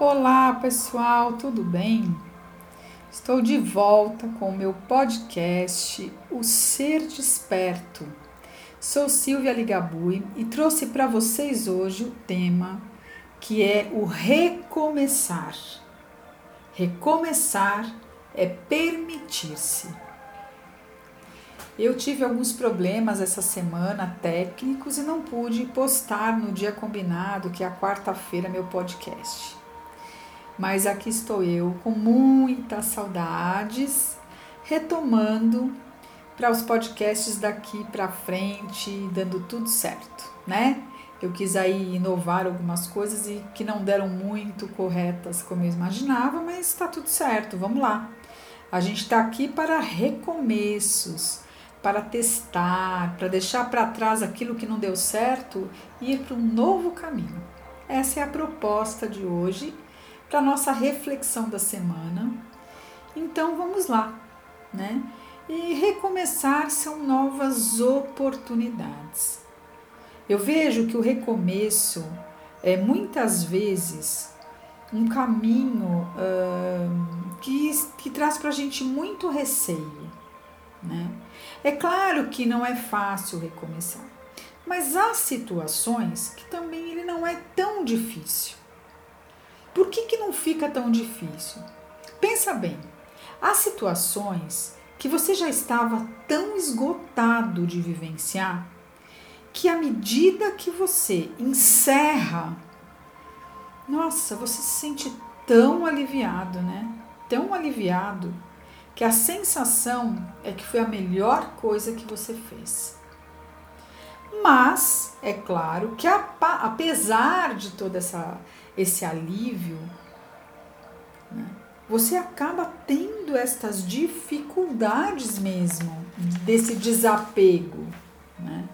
Olá pessoal, tudo bem? Estou de volta com o meu podcast O Ser Desperto. Sou Silvia Ligabui e trouxe para vocês hoje o tema que é o recomeçar. Recomeçar é permitir-se. Eu tive alguns problemas essa semana técnicos e não pude postar no dia combinado, que é a quarta-feira, meu podcast mas aqui estou eu com muitas saudades, retomando para os podcasts daqui para frente, dando tudo certo, né? Eu quis aí inovar algumas coisas e que não deram muito corretas como eu imaginava, mas está tudo certo, vamos lá. A gente está aqui para recomeços, para testar, para deixar para trás aquilo que não deu certo e ir para um novo caminho. Essa é a proposta de hoje para nossa reflexão da semana. Então vamos lá, né? E recomeçar são novas oportunidades. Eu vejo que o recomeço é muitas vezes um caminho uh, que, que traz para a gente muito receio. Né? É claro que não é fácil recomeçar, mas há situações que também ele não é tão difícil. Por que, que não fica tão difícil? Pensa bem, há situações que você já estava tão esgotado de vivenciar que à medida que você encerra, nossa, você se sente tão aliviado, né? Tão aliviado que a sensação é que foi a melhor coisa que você fez. Mas é claro que apesar de toda essa esse alívio, né, você acaba tendo estas dificuldades mesmo desse desapego, né?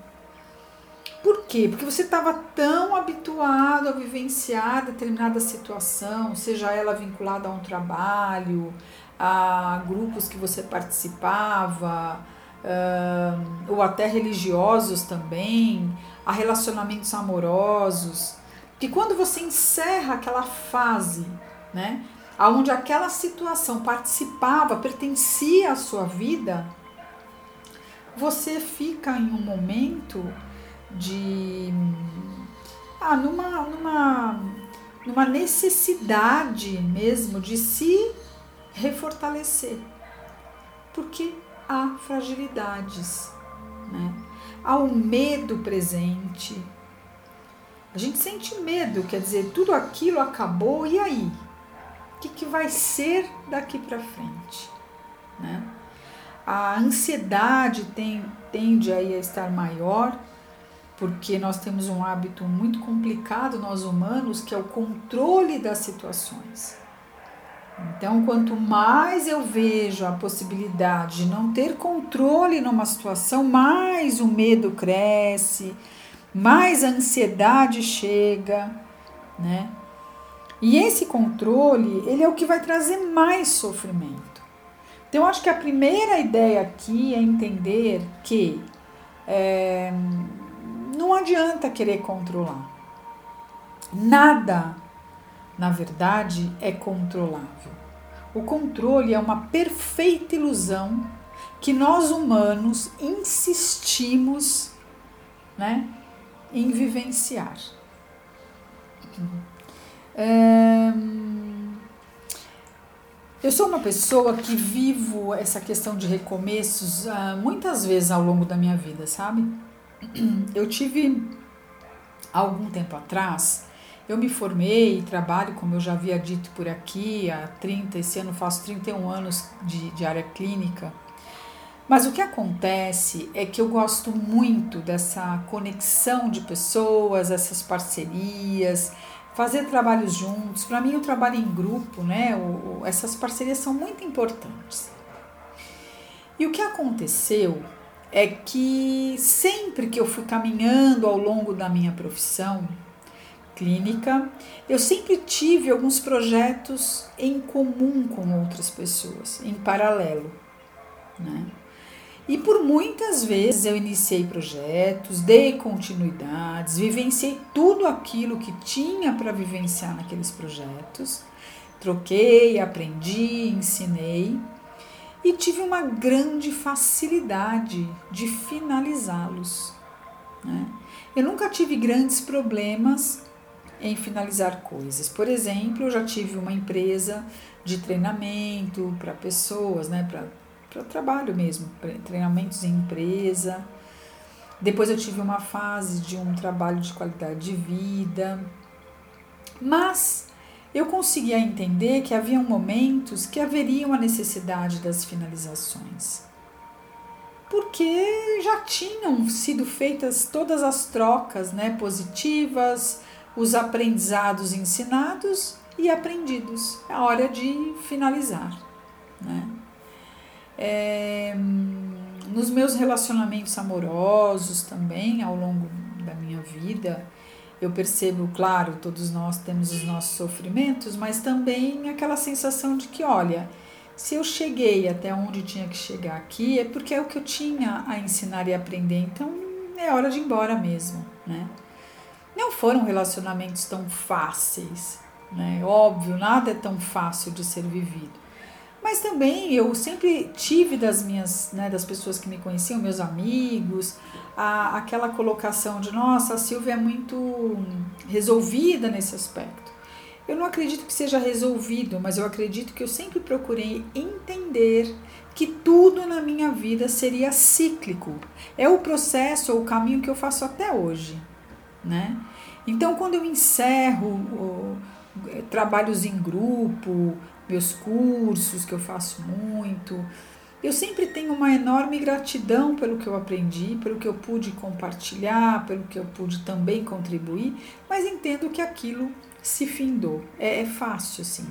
Por quê? Porque você estava tão habituado a vivenciar determinada situação, seja ela vinculada a um trabalho, a grupos que você participava, uh, ou até religiosos também, a relacionamentos amorosos, que quando você encerra aquela fase, né, aonde aquela situação participava, pertencia à sua vida, você fica em um momento de ah, numa, numa, numa necessidade mesmo de se refortalecer. Porque há fragilidades, né? há o medo presente. A gente sente medo, quer dizer, tudo aquilo acabou, e aí? O que, que vai ser daqui para frente? Né? A ansiedade tem, tende aí a estar maior, porque nós temos um hábito muito complicado, nós humanos, que é o controle das situações. Então, quanto mais eu vejo a possibilidade de não ter controle numa situação, mais o medo cresce, mais a ansiedade chega, né? E esse controle, ele é o que vai trazer mais sofrimento. Então, acho que a primeira ideia aqui é entender que é, não adianta querer controlar. Nada na verdade, é controlável. O controle é uma perfeita ilusão que nós humanos insistimos né, em vivenciar. É... Eu sou uma pessoa que vivo essa questão de recomeços uh, muitas vezes ao longo da minha vida, sabe? Eu tive algum tempo atrás eu me formei e trabalho, como eu já havia dito por aqui, há 30, esse ano faço 31 anos de, de área clínica. Mas o que acontece é que eu gosto muito dessa conexão de pessoas, essas parcerias, fazer trabalhos juntos. Para mim, o trabalho em grupo, né? O, essas parcerias são muito importantes. E o que aconteceu é que sempre que eu fui caminhando ao longo da minha profissão, clínica, eu sempre tive alguns projetos em comum com outras pessoas, em paralelo. Né? E por muitas vezes eu iniciei projetos, dei continuidades, vivenciei tudo aquilo que tinha para vivenciar naqueles projetos, troquei, aprendi, ensinei e tive uma grande facilidade de finalizá-los. Né? Eu nunca tive grandes problemas em finalizar coisas. Por exemplo, eu já tive uma empresa de treinamento para pessoas, né, para trabalho mesmo, treinamentos em empresa. Depois eu tive uma fase de um trabalho de qualidade de vida. Mas eu conseguia entender que havia momentos que haveriam a necessidade das finalizações. Porque já tinham sido feitas todas as trocas né, positivas, os aprendizados ensinados e aprendidos. É hora de finalizar. Né? É, nos meus relacionamentos amorosos também, ao longo da minha vida, eu percebo, claro, todos nós temos os nossos sofrimentos, mas também aquela sensação de que, olha, se eu cheguei até onde tinha que chegar aqui, é porque é o que eu tinha a ensinar e aprender, então é hora de ir embora mesmo, né? Não foram relacionamentos tão fáceis, né? Óbvio, nada é tão fácil de ser vivido. Mas também eu sempre tive das minhas, né, das pessoas que me conheciam, meus amigos, a, aquela colocação de nossa, a Silvia é muito resolvida nesse aspecto. Eu não acredito que seja resolvido, mas eu acredito que eu sempre procurei entender que tudo na minha vida seria cíclico. É o processo ou o caminho que eu faço até hoje, né? Então, quando eu encerro o, trabalhos em grupo, meus cursos, que eu faço muito. Eu sempre tenho uma enorme gratidão pelo que eu aprendi, pelo que eu pude compartilhar, pelo que eu pude também contribuir, mas entendo que aquilo se findou. É, é fácil, assim.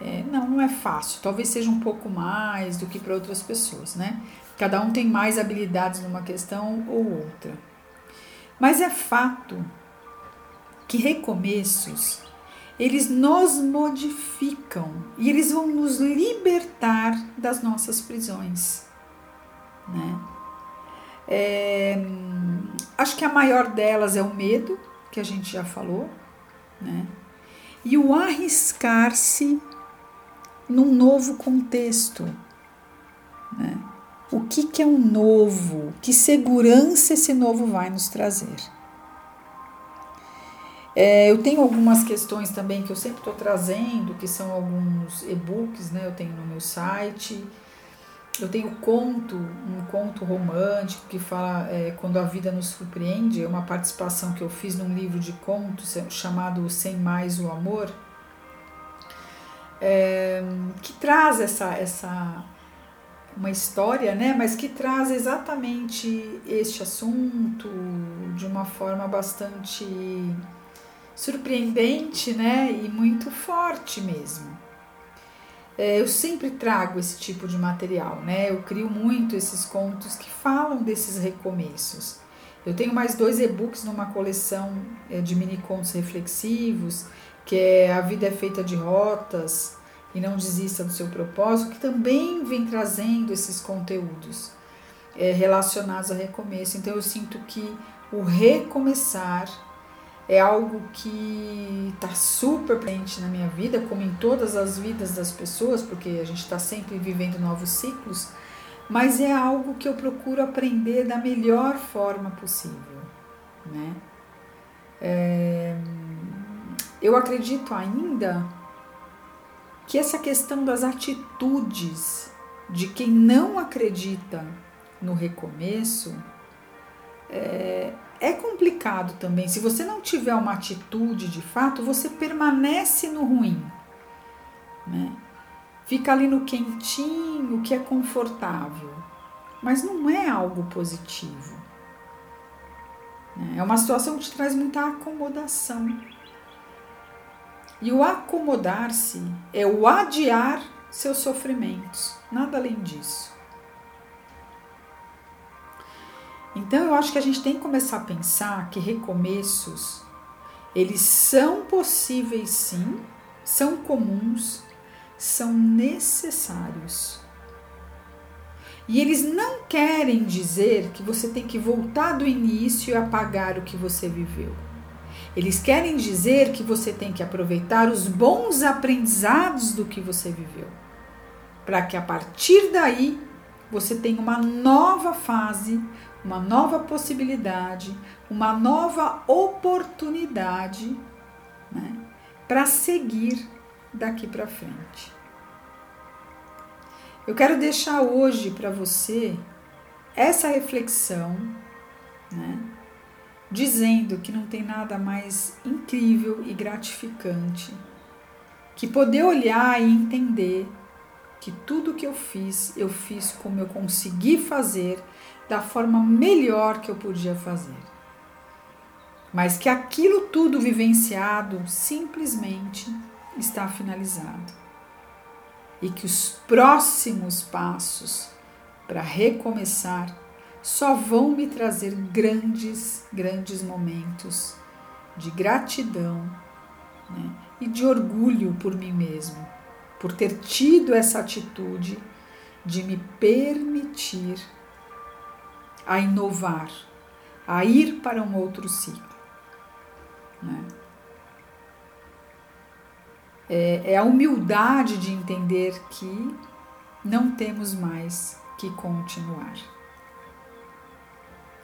É, não, não é fácil. Talvez seja um pouco mais do que para outras pessoas, né? Cada um tem mais habilidades numa questão ou outra. Mas é fato que recomeços eles nos modificam e eles vão nos libertar das nossas prisões, né? É, acho que a maior delas é o medo, que a gente já falou, né? E o arriscar-se num novo contexto, né? O que, que é um novo? Que segurança esse novo vai nos trazer? É, eu tenho algumas questões também que eu sempre estou trazendo, que são alguns e-books, né? Eu tenho no meu site. Eu tenho conto, um conto romântico que fala é, quando a vida nos surpreende, é uma participação que eu fiz num livro de contos chamado Sem Mais o Amor, é, que traz essa, essa uma história, né? Mas que traz exatamente este assunto de uma forma bastante surpreendente, né? E muito forte mesmo. É, eu sempre trago esse tipo de material, né? Eu crio muito esses contos que falam desses recomeços. Eu tenho mais dois e-books numa coleção é, de mini contos reflexivos, que é A Vida é Feita de Rotas e Não Desista do Seu Propósito, que também vem trazendo esses conteúdos é, relacionados a recomeço. Então eu sinto que o recomeçar é algo que está super presente na minha vida, como em todas as vidas das pessoas, porque a gente está sempre vivendo novos ciclos, mas é algo que eu procuro aprender da melhor forma possível, né? É, eu acredito ainda que essa questão das atitudes de quem não acredita no recomeço é, é complicado também. Se você não tiver uma atitude de fato, você permanece no ruim. Né? Fica ali no quentinho, que é confortável. Mas não é algo positivo. Né? É uma situação que te traz muita acomodação. E o acomodar-se é o adiar seus sofrimentos, nada além disso. Então eu acho que a gente tem que começar a pensar que recomeços eles são possíveis sim, são comuns, são necessários. E eles não querem dizer que você tem que voltar do início e apagar o que você viveu. Eles querem dizer que você tem que aproveitar os bons aprendizados do que você viveu, para que a partir daí você tenha uma nova fase, uma nova possibilidade, uma nova oportunidade né, para seguir daqui para frente. Eu quero deixar hoje para você essa reflexão, né? Dizendo que não tem nada mais incrível e gratificante que poder olhar e entender que tudo que eu fiz, eu fiz como eu consegui fazer, da forma melhor que eu podia fazer. Mas que aquilo tudo vivenciado simplesmente está finalizado e que os próximos passos para recomeçar só vão me trazer grandes, grandes momentos de gratidão né? e de orgulho por mim mesmo, por ter tido essa atitude de me permitir a inovar, a ir para um outro ciclo. Né? é, é a humildade de entender que não temos mais que continuar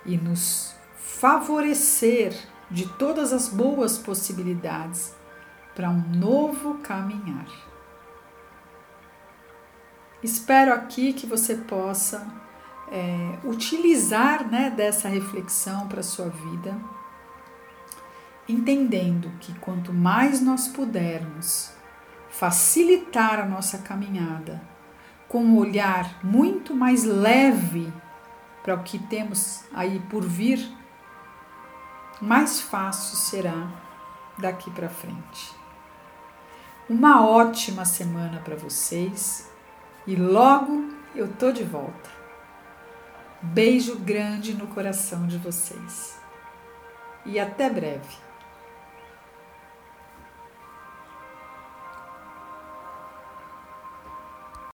e nos favorecer de todas as boas possibilidades para um novo caminhar. Espero aqui que você possa é, utilizar né, dessa reflexão para a sua vida, entendendo que quanto mais nós pudermos facilitar a nossa caminhada com um olhar muito mais leve para o que temos aí por vir, mais fácil será daqui para frente. Uma ótima semana para vocês e logo eu tô de volta. Beijo grande no coração de vocês. E até breve.